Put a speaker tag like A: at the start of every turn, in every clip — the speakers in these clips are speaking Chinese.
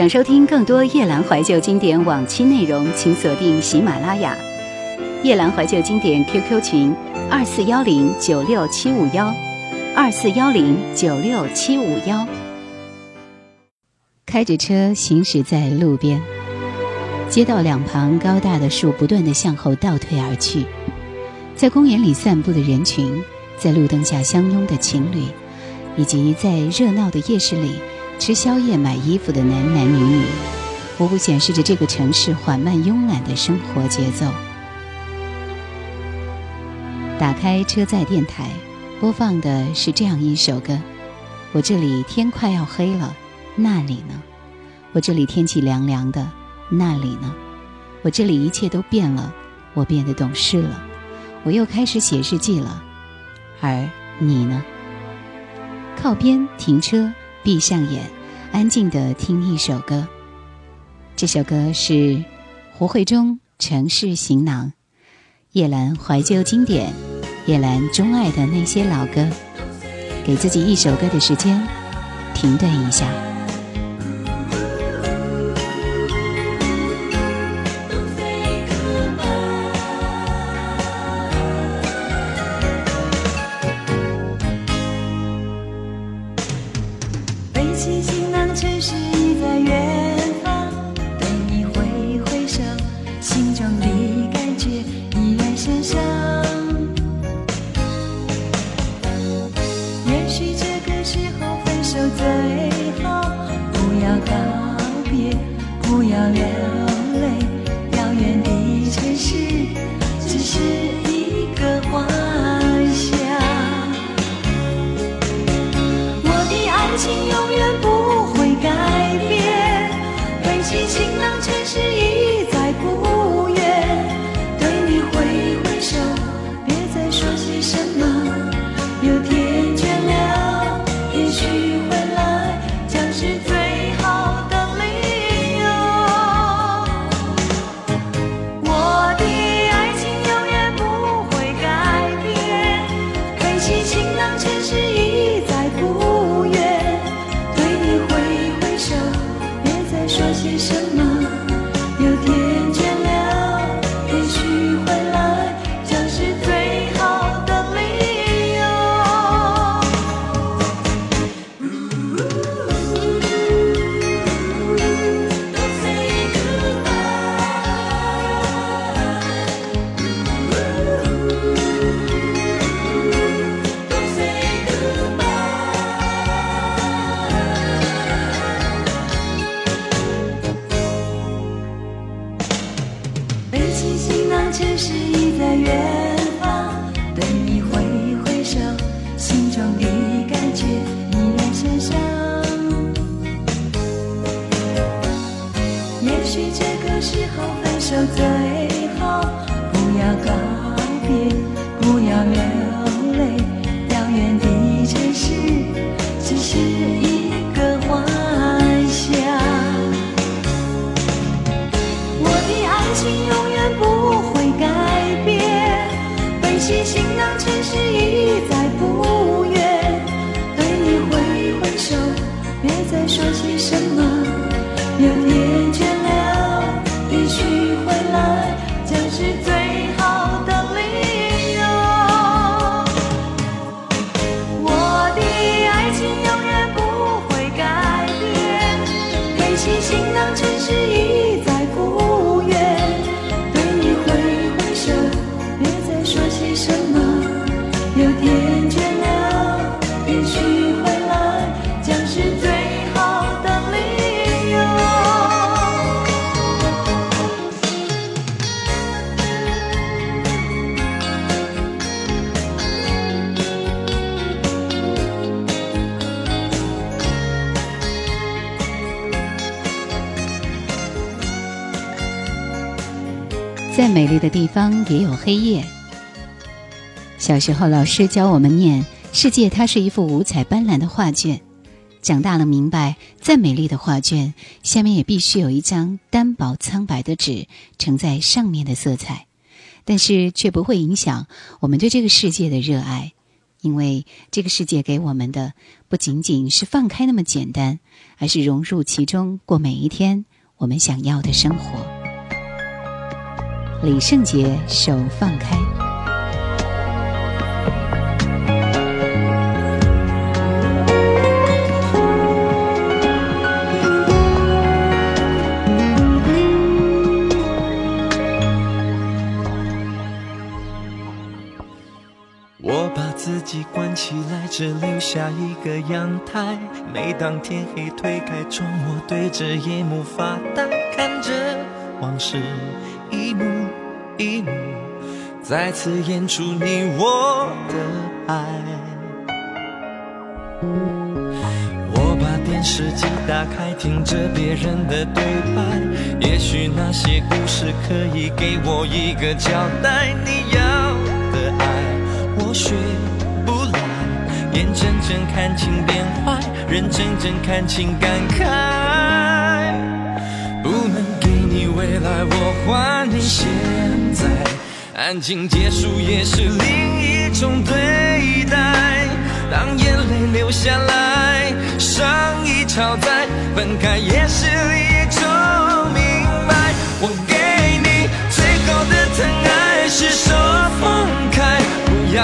A: 想收听更多夜兰怀旧经典往期内容，请锁定喜马拉雅。夜兰怀旧经典 QQ 群：二四幺零九六七五幺，二四幺零九六七五幺。开着车行驶在路边，街道两旁高大的树不断的向后倒退而去，在公园里散步的人群，在路灯下相拥的情侣，以及在热闹的夜市里。吃宵夜、买衣服的男男女女，无不显示着这个城市缓慢慵懒的生活节奏。打开车载电台，播放的是这样一首歌：我这里天快要黑了，那里呢？我这里天气凉凉的，那里呢？我这里一切都变了，我变得懂事了，我又开始写日记了，而你呢？靠边停车。闭上眼，安静的听一首歌。这首歌是胡慧中《城市行囊》，叶兰怀旧经典，叶兰钟爱的那些老歌。给自己一首歌的时间，停顿一下。时候，老师教我们念“世界它是一幅五彩斑斓的画卷”，长大了明白，再美丽的画卷，下面也必须有一张单薄苍白的纸承载上面的色彩，但是却不会影响我们对这个世界的热爱，因为这个世界给我们的不仅仅是放开那么简单，而是融入其中，过每一天我们想要的生活。李圣杰，手放开。
B: 下一个阳台。每当天黑推开窗，我对着夜幕发呆，看着往事一幕一幕再次演出你我的爱。我把电视机打开，听着别人的对白，也许那些故事可以给我一个交代。你要的爱，我学。眼睁睁看情变坏，人睁睁看情感慨。不能给你未来，我还你现在。安静结束也是另一种对待。当眼泪流下来，伤已超载，分开也是一种明白。我给你最后的疼爱，是，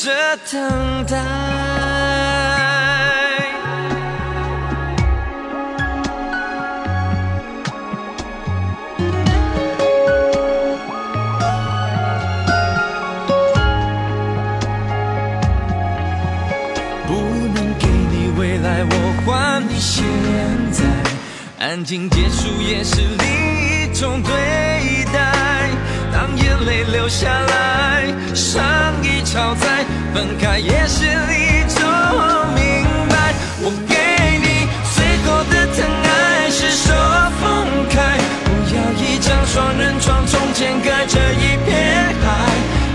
B: 着等待不能给你未来我还你现在。安静结束也是另一种对。泪流下来，伤已超载，分开也是一种明白。我给你最后的疼爱是手放开，不要一张双人床，中间隔着一片海。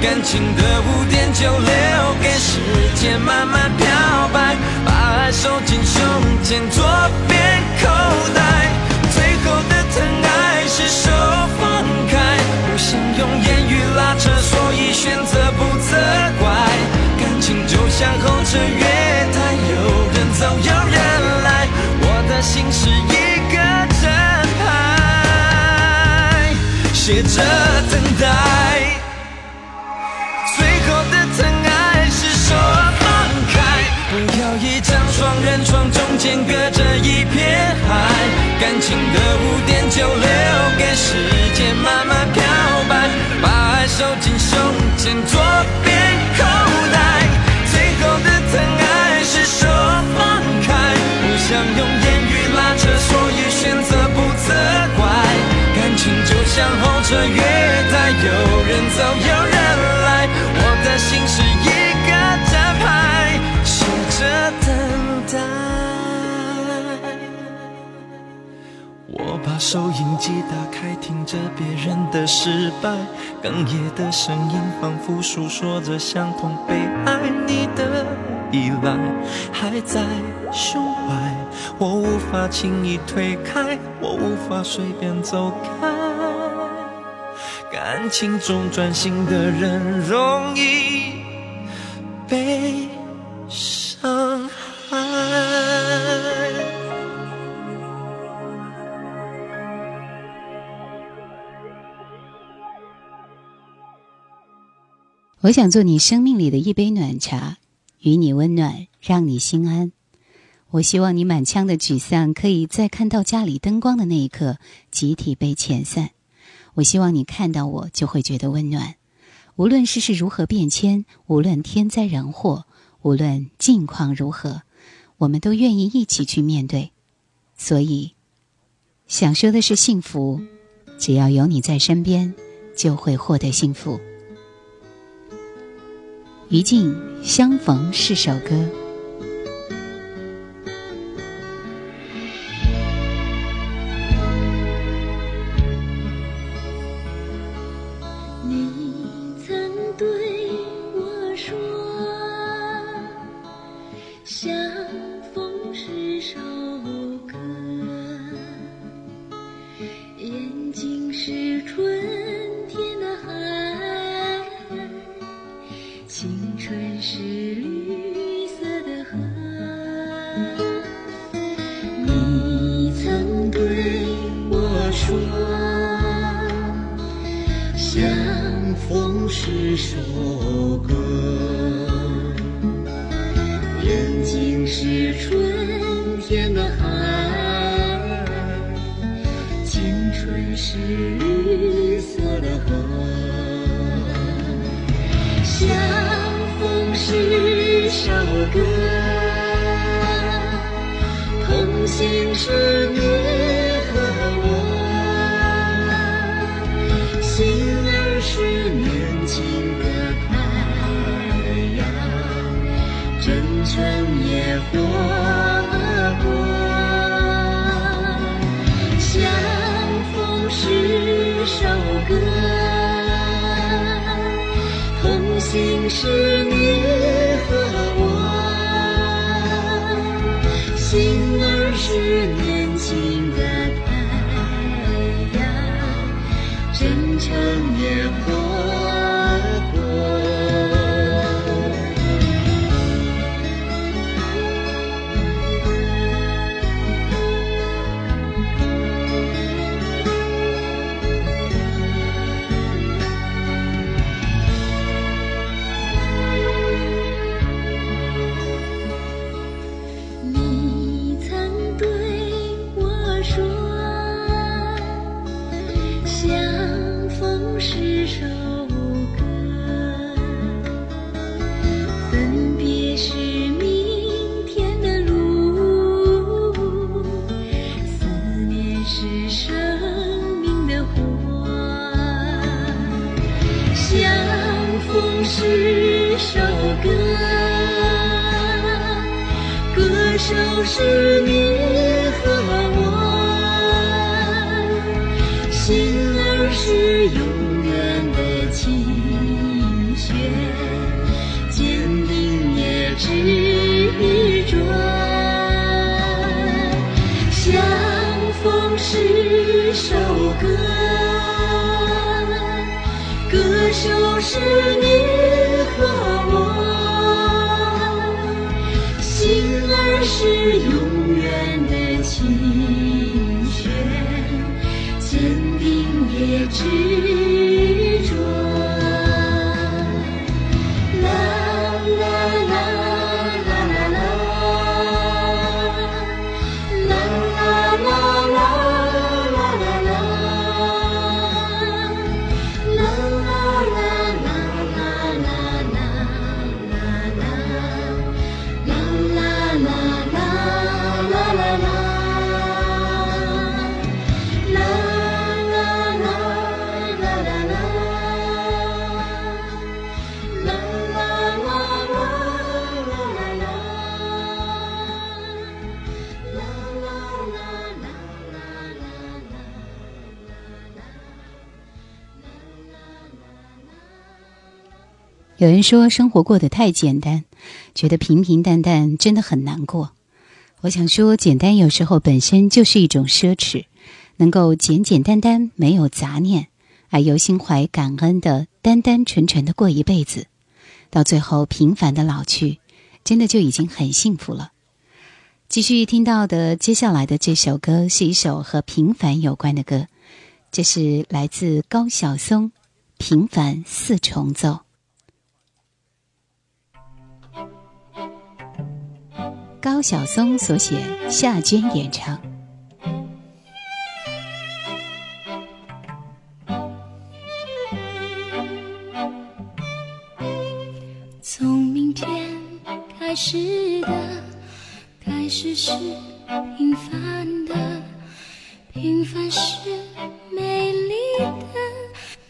B: 感情的污点就留给时间慢慢漂白，把爱收进胸前左边口袋。所以选择不责怪。感情就像候车月台，有人走有人来，我的心是一个站牌，写着等待。最后的疼爱是手放开，不要一张双人床中间隔着一片海，感情的污点就留给时间慢慢漂白，把爱收进胸前左边口袋。最后的疼爱是手放开，不想用言语拉扯，所以选择不责怪。感情就像候车月台，有人走有人我把收音机打开，听着别人的失败，哽咽的声音仿佛诉说着相同悲哀。你的依赖还在胸怀，我无法轻易推开，我无法随便走开。感情中专心的人容易
A: 我想做你生命里的一杯暖茶，与你温暖，让你心安。我希望你满腔的沮丧，可以在看到家里灯光的那一刻，集体被遣散。我希望你看到我就会觉得温暖。无论世事如何变迁，无论天灾人祸，无论境况如何，我们都愿意一起去面对。所以，想说的是幸福，只要有你在身边，就会获得幸福。于静，相逢是首歌。
C: 首歌眼睛是春天的海青春是绿色的河相逢是首歌同行是你。首歌。同行是你和我心儿是年轻。是你和我心儿是永远的琴弦坚定也执着相逢是首歌歌手是你。是永远的琴弦坚定也执
A: 有人说生活过得太简单，觉得平平淡淡真的很难过。我想说，简单有时候本身就是一种奢侈。能够简简单单、没有杂念，而又心怀感恩的单单纯纯的过一辈子，到最后平凡的老去，真的就已经很幸福了。继续听到的接下来的这首歌是一首和平凡有关的歌，这是来自高晓松《平凡四重奏》。高晓松所写夏娟演唱。
D: 从明天开始的开始是平凡的平凡是美丽的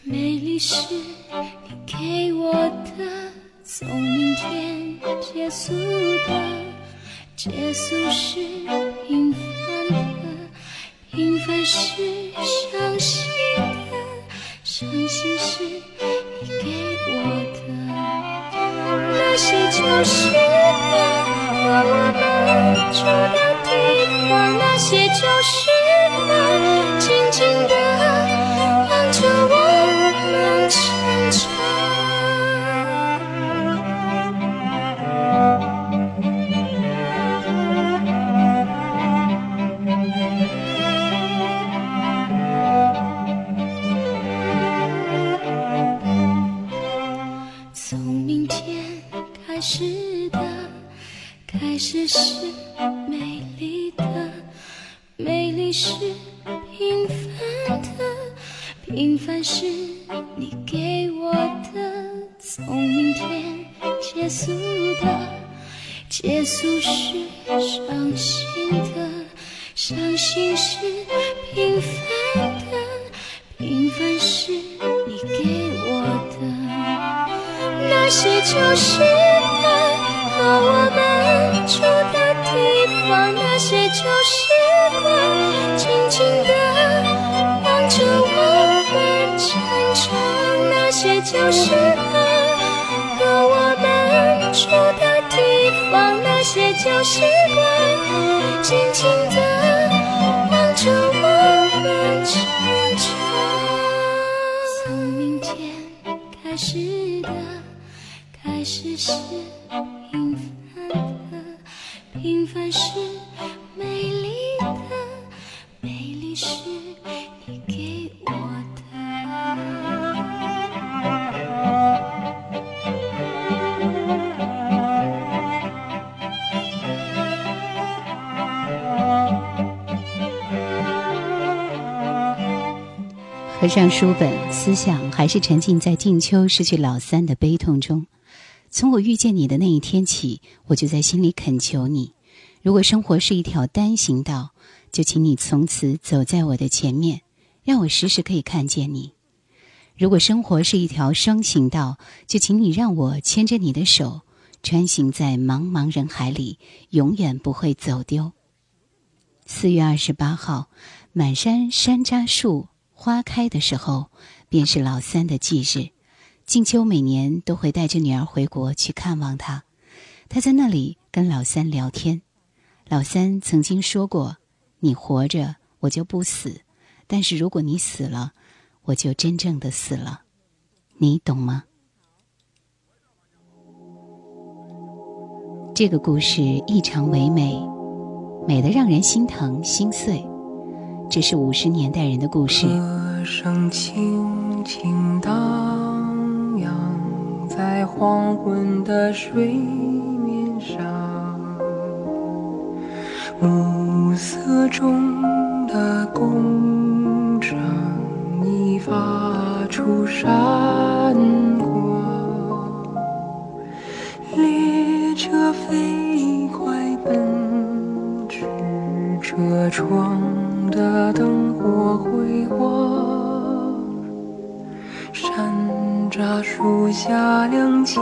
D: 美丽是你给我的从明天结束的。结束是平凡的，平凡是伤心的，伤心是你给我的，那些旧时光，和我们住的地方，那些旧时光，静静的是美丽的，美丽是平凡的，平凡是你给我的。从明天结束的，结束是伤心的，伤心是平凡的，平凡是你给我的。那些就是爱和我们住的地方，那些旧时光，静静的望着我们成长。那些旧时光和我们住的地方，那些旧时光，静静的望着我们成长。从明天开始的。开始是，平凡是美丽的，美丽是你给我的。
A: 合上书本，思想还是沉浸在静秋失去老三的悲痛中。从我遇见你的那一天起，我就在心里恳求你：如果生活是一条单行道，就请你从此走在我的前面，让我时时可以看见你；如果生活是一条双行道，就请你让我牵着你的手，穿行在茫茫人海里，永远不会走丢。四月二十八号，满山山楂树花开的时候，便是老三的忌日。静秋每年都会带着女儿回国去看望她，她在那里跟老三聊天。老三曾经说过：“你活着，我就不死；但是如果你死了，我就真正的死了。”你懂吗？这个故事异常唯美，美得让人心疼心碎。这是五十年代人的故事。
E: 轻轻荡黄昏的水面上，暮色中的工厂已发出闪光，列车飞快奔驰，车窗的灯火辉煌，楂树下两情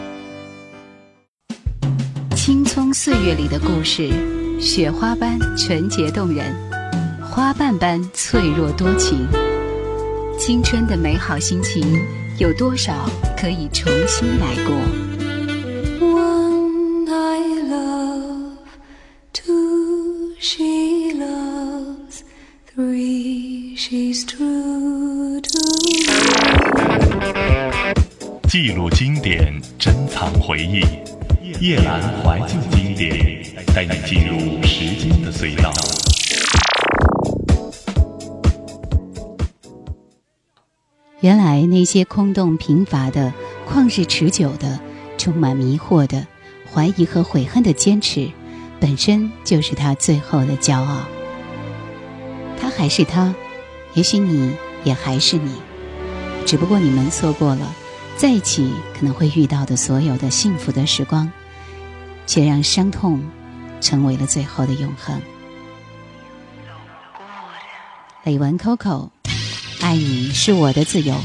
A: 岁月里的故事，雪花般纯洁动人，花瓣般脆弱多情。青春的美好心情，有多少可以重新来过
D: ？One I love, two she loves, three she's true to me.
F: 记录经典，珍藏回忆。夜阑怀旧经典，带你进入时间的隧道。
A: 原来那些空洞贫乏的、旷日持久的、充满迷惑的、怀疑和悔恨的坚持，本身就是他最后的骄傲。他还是他，也许你也还是你，只不过你们错过了在一起可能会遇到的所有的幸福的时光，却让伤痛成为了最后的永恒。李玟 Coco。爱你是我的自由。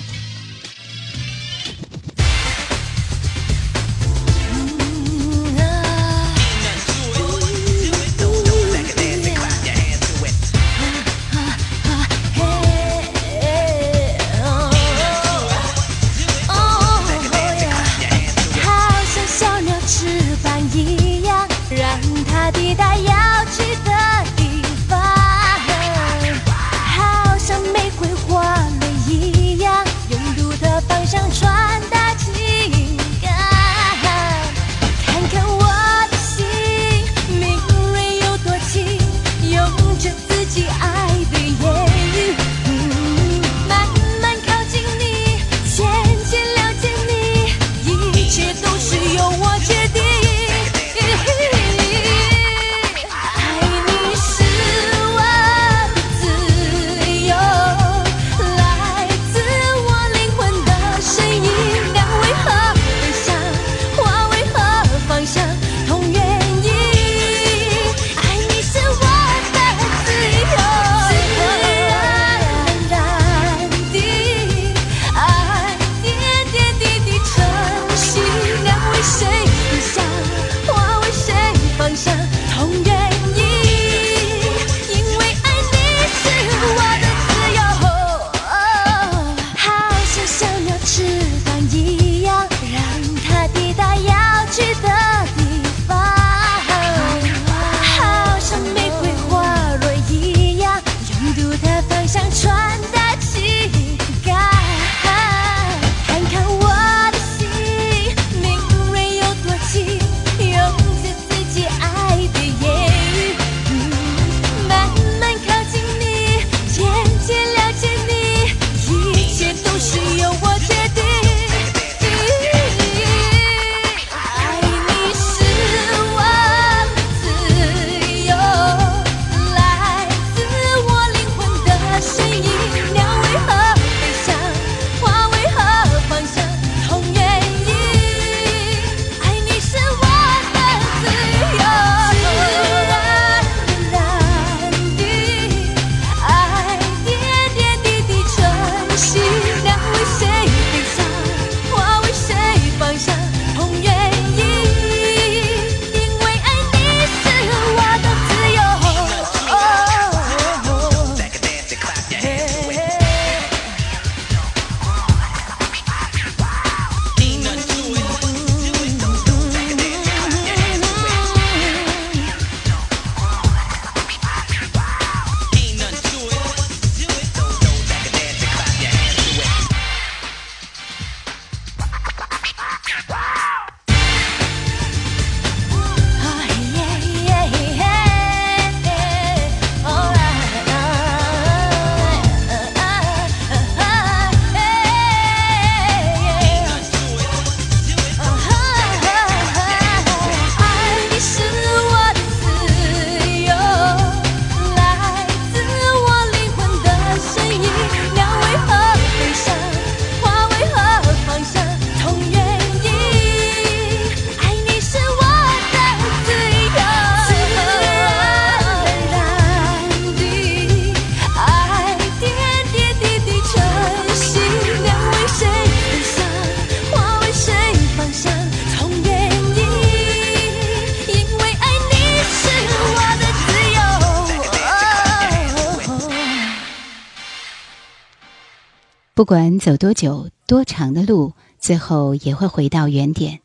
A: 不管走多久、多长的路，最后也会回到原点。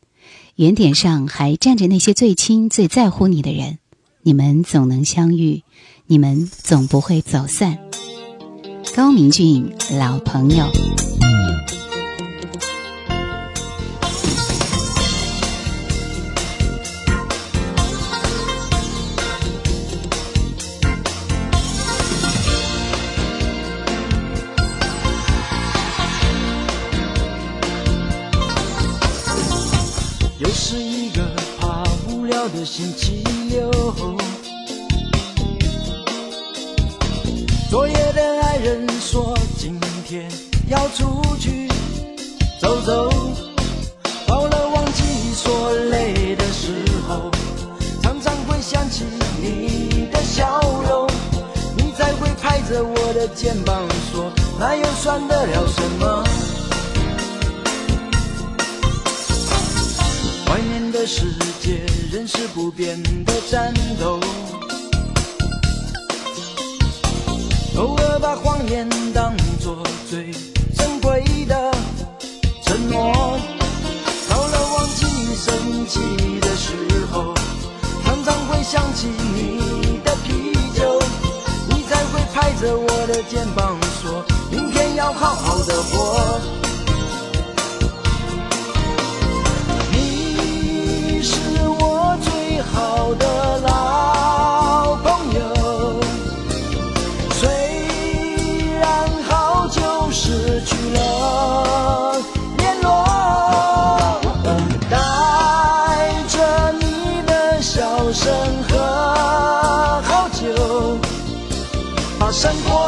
A: 原点上还站着那些最亲、最在乎你的人，你们总能相遇，你们总不会走散。高明俊，老朋友。
B: 的星期六，昨夜的爱人说今天要出去走走，到了忘记说累的时候，常常会想起你的笑容，你才会拍着我的肩膀说，那又算得了什么？的世界仍是不变的战斗，偶尔把谎言当作最珍贵的承诺。到了忘记生气的时候，常常会想起你的啤酒，你才会拍着我的肩膀说，明天要好好的活。是我最好的老朋友，虽然好久失去了联络，带着你的笑声和好酒，把生活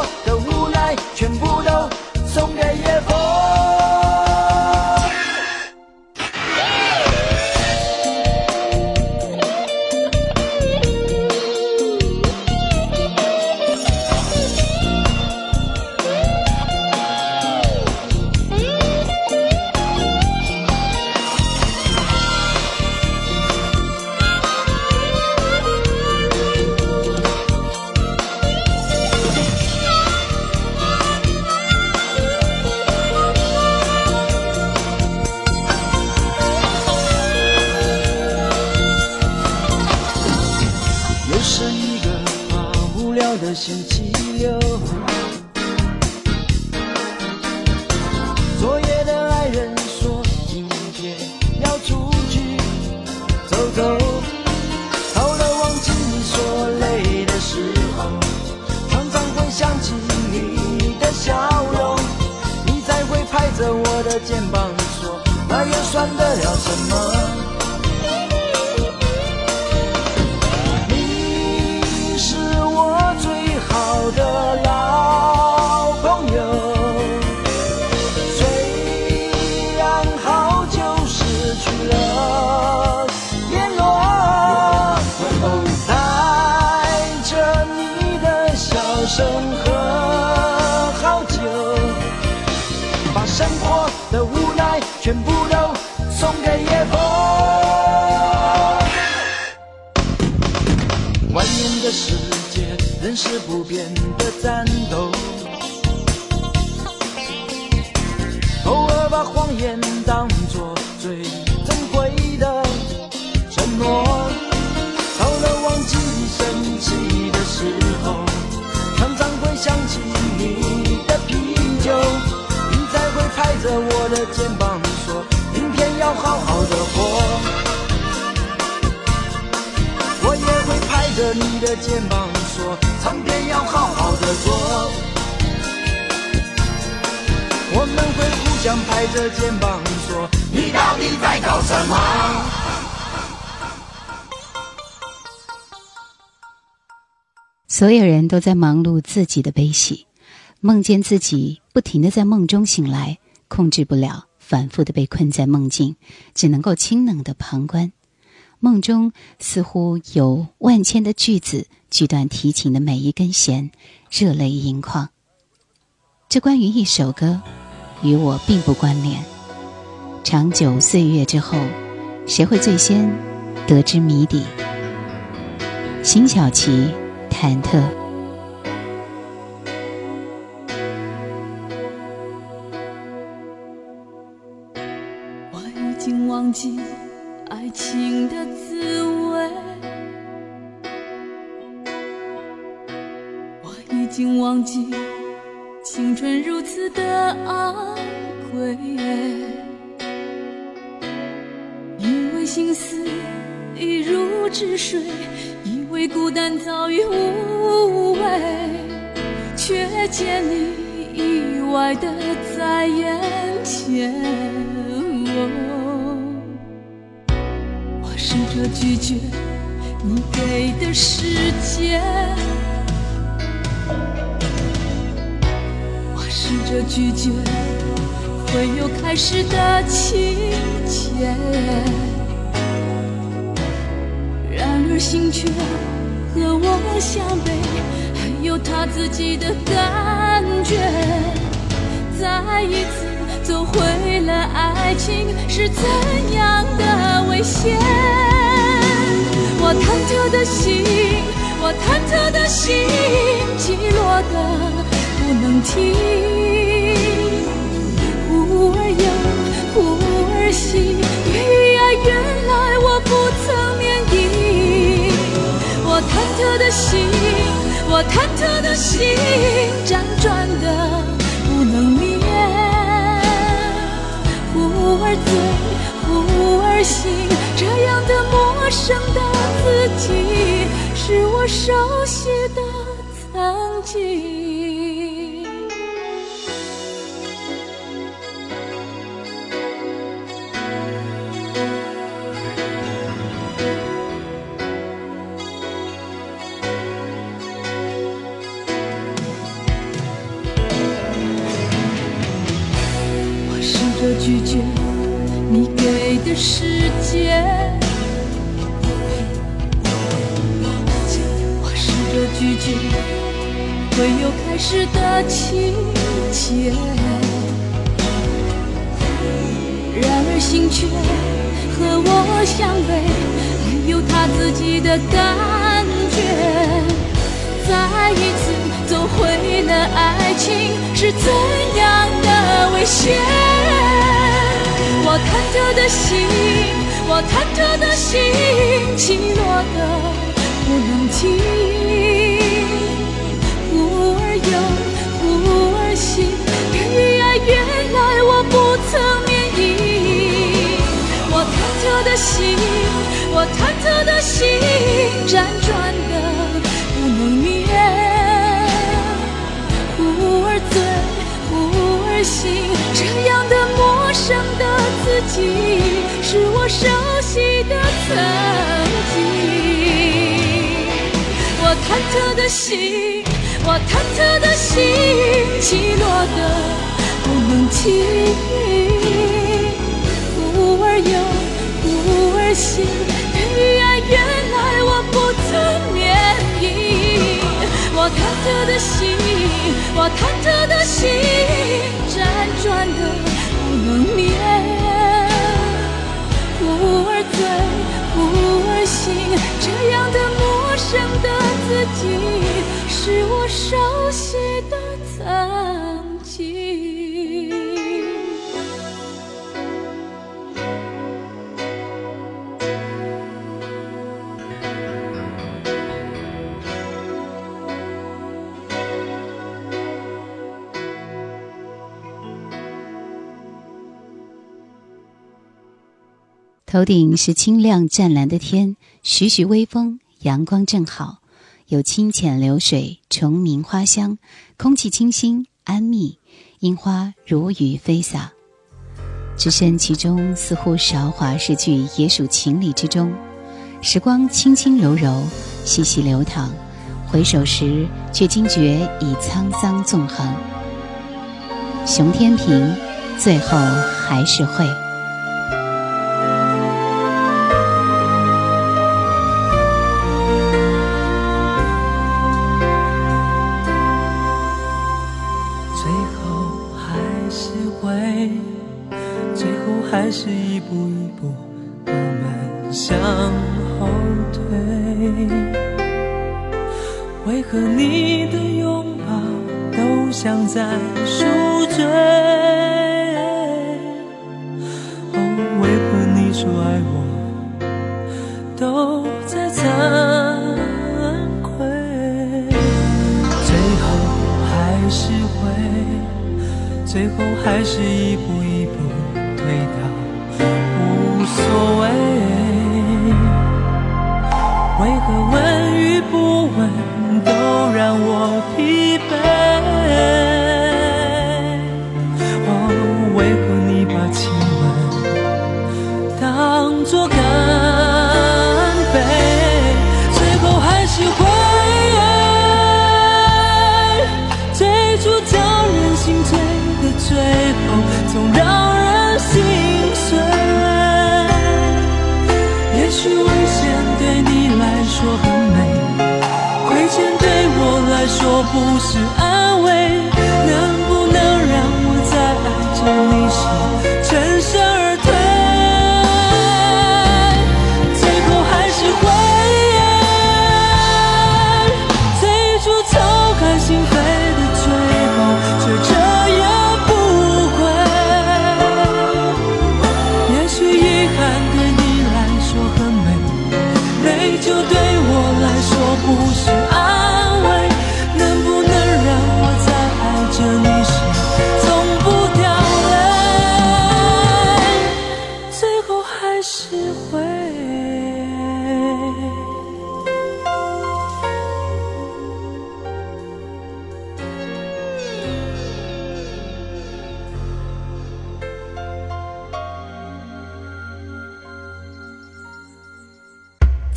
B: 的战斗，偶尔把谎言当作最珍贵的承诺。到了忘记生气的时候，常常会想起你的啤酒，你才会拍着。我的肩膀说，明天要好好着你的肩膀说，唱片要好好的做。我们会互相拍着肩膀说，你到底在搞什么？
A: 所有人都在忙碌自己的悲喜，梦见自己不停的在梦中醒来，控制不了，反复的被困在梦境，只能够清冷的旁观。梦中似乎有万千的句子句段提琴的每一根弦热泪盈眶。这关于一首歌与我并不关联。长久岁月之后谁会最先得知谜底？辛晓琪忐忑。
D: 我已经忘记情的滋味，我已经忘记青春如此的昂贵，因为心思已如止水，以为孤单早已无味，却见你。意外的在眼前，着拒绝你给的时间，我试着拒绝会有开始的情节，然而心却和我相悖。有他自己的感觉，再一次走回了爱情是怎样的危险。我忐忑的心，我忐忑的心，起落的不能停。忽而忧，忽而醒，爱原来我不曾免疫。我忐忑的心。我忐忑的心辗转的不能眠，忽而醉，忽而醒，这样的陌生的自己，是我熟悉的曾经。情节，然而心却和我相悖，还有他自己的感觉。再一次走回了爱情是怎样的危险。我忐忑的心，我忐忑的心，起落的不能停。忽而又，忐忑的心，辗转的不能眠。忽而醉，忽而醒，这样的陌生的。自己是我熟悉的曾经，我忐忑的心，我忐忑的心，起落的不能停。忽而有，忽而醒，原来我不曾免疫。我忐忑的心，我忐忑的心，辗转的不能眠。忽而醉，忽而醒，这样的陌生的自己，是我熟悉的曾
A: 头顶是清亮湛蓝的天，徐徐微风，阳光正好，有清浅流水，虫鸣花香，空气清新安谧，樱花如雨飞洒。置身其中，似乎韶华逝去，也属情理之中。时光轻轻柔柔，细细流淌，回首时，却惊觉已沧桑纵横。熊天平，最后还是会。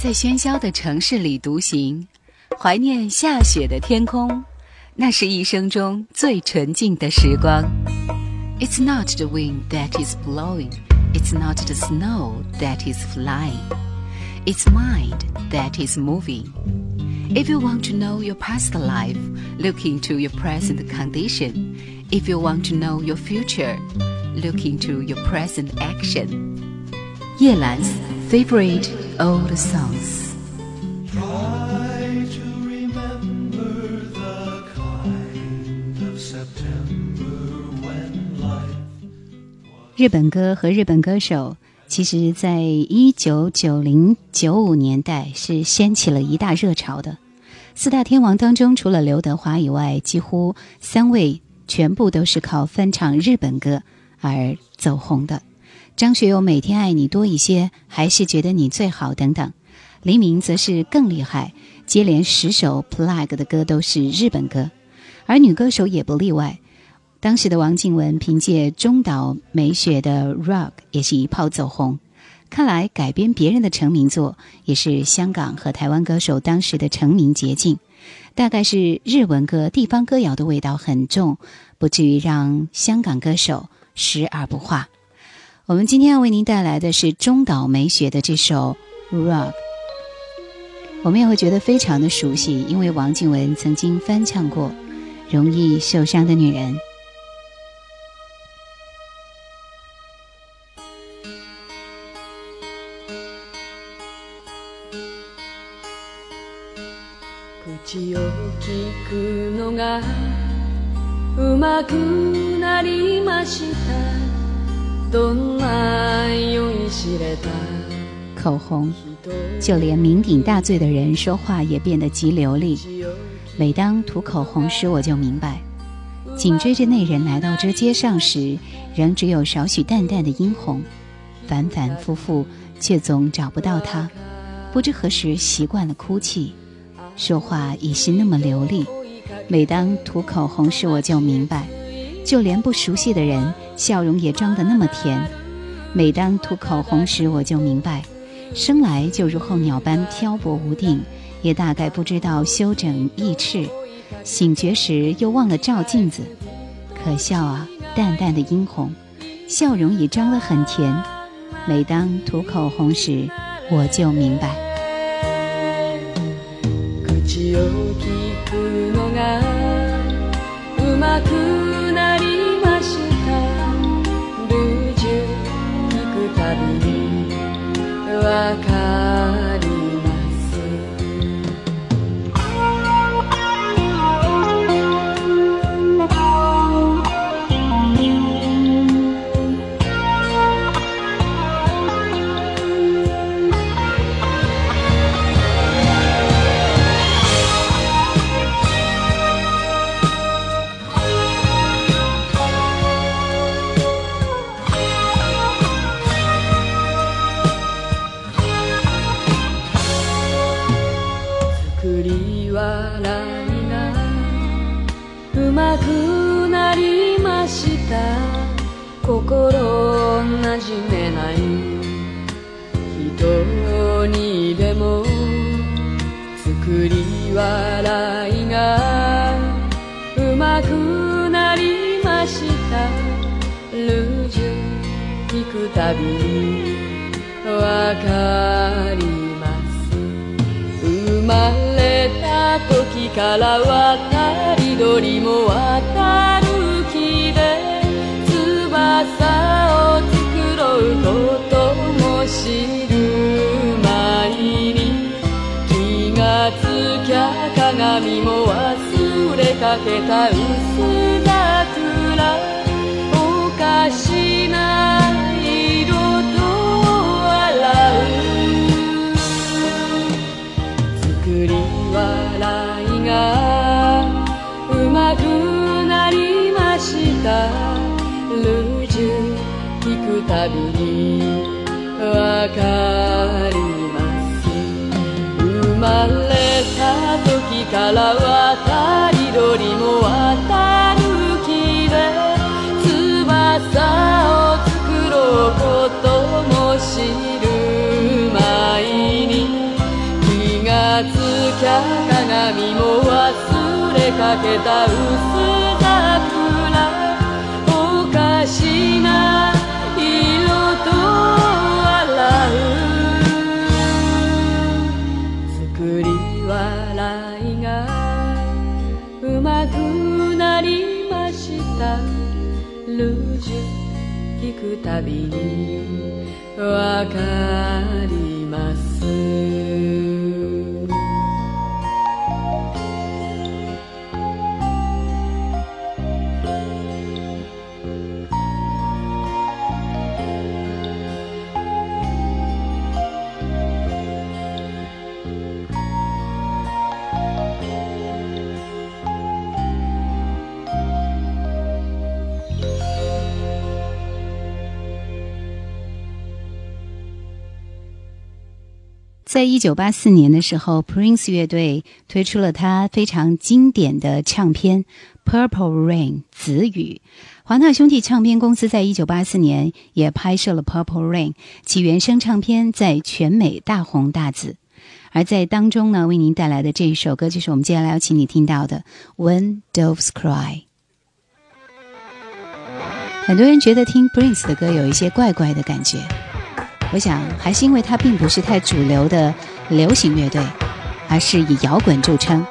E: 在
G: 喧嚣的城市里独行，怀念下雪的天空，那是一生中最纯净的时光。It's not the wind that is blowing, it's not the snow that is flying, it's mind that is moving. If you want to know your past life, look into your present condition. If you want to know your future, look into your present action. 叶兰 Favorite old songs.
B: Try to remember the kind of September when life
A: 日本歌和日本歌手，其实在一九九零九五年代是掀起了一大热潮的。四大天王当中，除了刘德华以外，几乎三位全部都是靠翻唱日本歌而走红的。张学友《每天爱你多一些》，还是觉得你最好等等。黎明则是更厉害，接连十首 Plug 的歌都是日本歌，而女歌手也不例外。当时的王静雯凭借中岛美雪的《Rock》也是一炮走红。看来改编别人的成名作，也是香港和台湾歌手当时的成名捷径。大概是日文歌、地方歌谣的味道很重，不至于让香港歌手食而不化。我们今天要为您带来的是中岛美雪的这首《Rock》，我们也会觉得非常的熟悉，因为王静雯曾经翻唱过《容易受伤的女人》。
H: 口を聞くのがうまくなりましたどんな酔いしれた
A: 口红，就连酩酊大醉的人说话也变得极流利。每当涂口红时，我就明白，紧追着那人来到这街上时，仍只有少许淡淡的殷红，反反复复，却总找不到他。不知何时习惯了哭泣，说话已是那么流利。每当涂口红时，我就明白，就连不熟悉的人，笑容也装得那么甜。每当涂口红时，我就明白。生来就如候鸟般漂泊无定，也大概不知道修整翼翅。醒觉时又忘了照镜子，可笑啊！淡淡的殷红，笑容也装得很甜。每当涂口红时，我就明白。
H: lupakan けた薄桜おかしな色と笑う。作り笑いがうまくなりました。ルージュ聞くたびにわかります。
A: 在一九八四年的时候，Prince 乐队推出了他非常经典的唱片《Purple Rain》紫雨。华纳兄弟唱片公司在一九八四年也拍摄了《Purple Rain》，其原声唱片在全美大红大紫。而在当中呢，为您带来的这一首歌就是我们接下来要请你听到的《When Doves Cry》。很多人觉得听 Prince 的歌有一些怪怪的感觉。我想，还是因为它并不是太主流的流行乐队，而是以摇滚著称。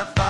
B: my fire.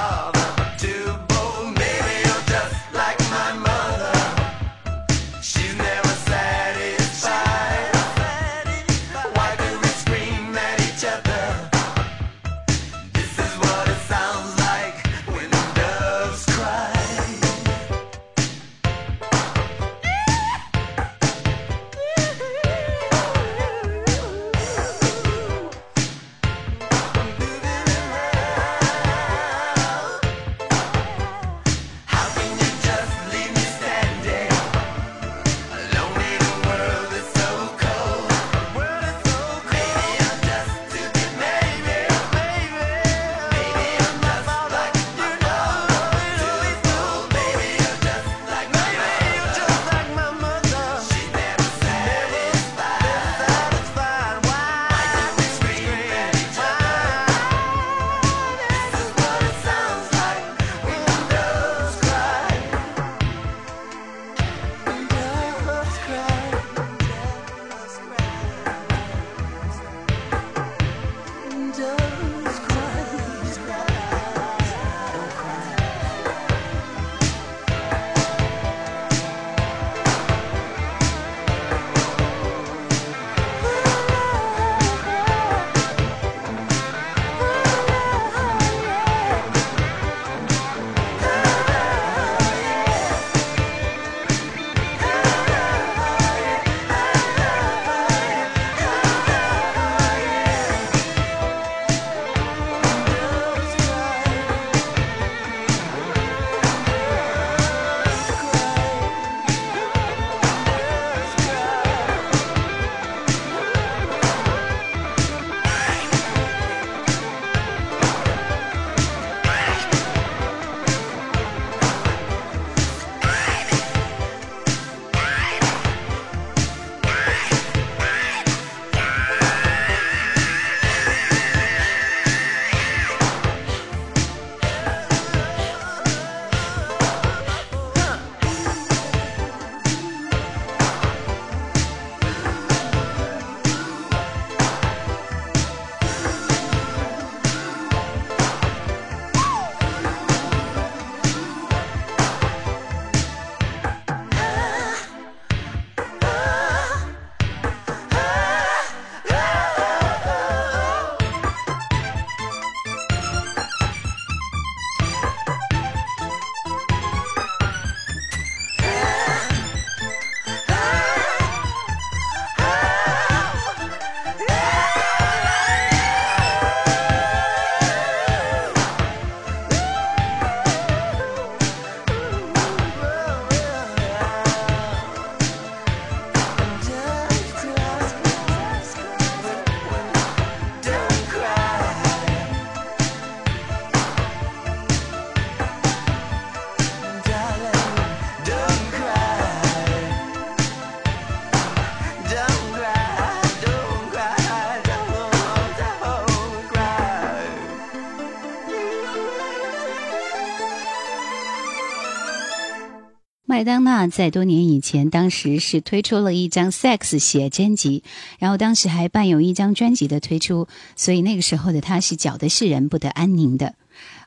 I: 麦当娜在多年以前，当时是推出了一张 Sex 写真集，然后当时还伴有一张专辑的推出，所以那个时候的她是搅得世人不得安宁的。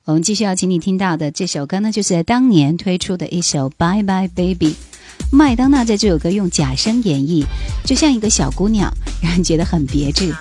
I: 我们继续要请你听到的这首歌呢，就是在当年推出的一首《Bye Bye Baby》。麦当娜在这首歌用假声演绎，就像一个小姑娘，让人觉得很别致。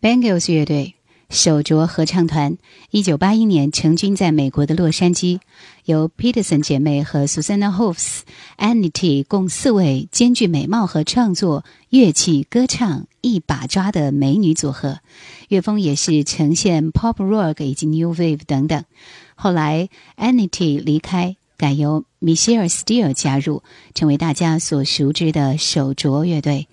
I: Bangles 乐队手镯合唱团，一九八一年成军在美国的洛杉矶，由 Peterson 姐妹和 Susanna Hoffs、Anity 共四位兼具美貌和创作、乐器、歌唱一把抓的美女组合。乐风也是呈现 Pop Rock 以及 New Wave 等等。后来 Anity 离开，改由 Michelle Steele 加入，成为大家所熟知的手镯乐队。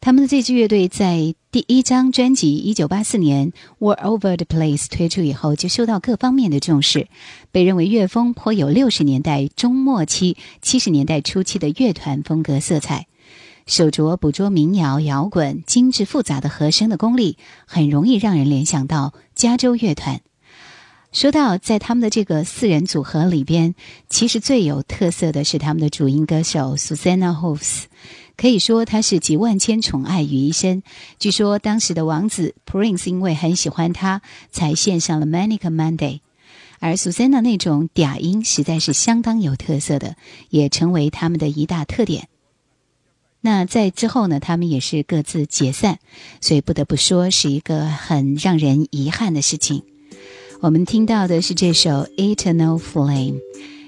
I: 他们的这支乐队在第一张专辑一九八四年《War Over the Place》推出以后，就受到各方面的重视，被认为乐风颇有六十年代中末期、七十年代初期的乐团风格色彩。手镯捕捉民谣、摇滚精致复杂的和声的功力，很容易让人联想到加州乐团。
D: 说到在他们的这个四人组合里边，其实最有特色的是他们的主音歌手 Susanna Hoffs，可以说他是集万千宠爱于一身。据说当时的王子 Prince 因为很喜欢她，才献上了《Manic Monday》，而 Susanna 那种嗲音实在是相当有特色的，也成为他们的一大特点。那在之后呢，他们也是各自解散，所以不得不说是一个很让人遗憾的事情。我们听到的是这首《Eternal Flame》，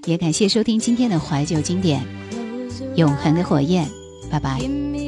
D: 也感谢收听今天的怀旧经典《永恒的火焰》，拜拜。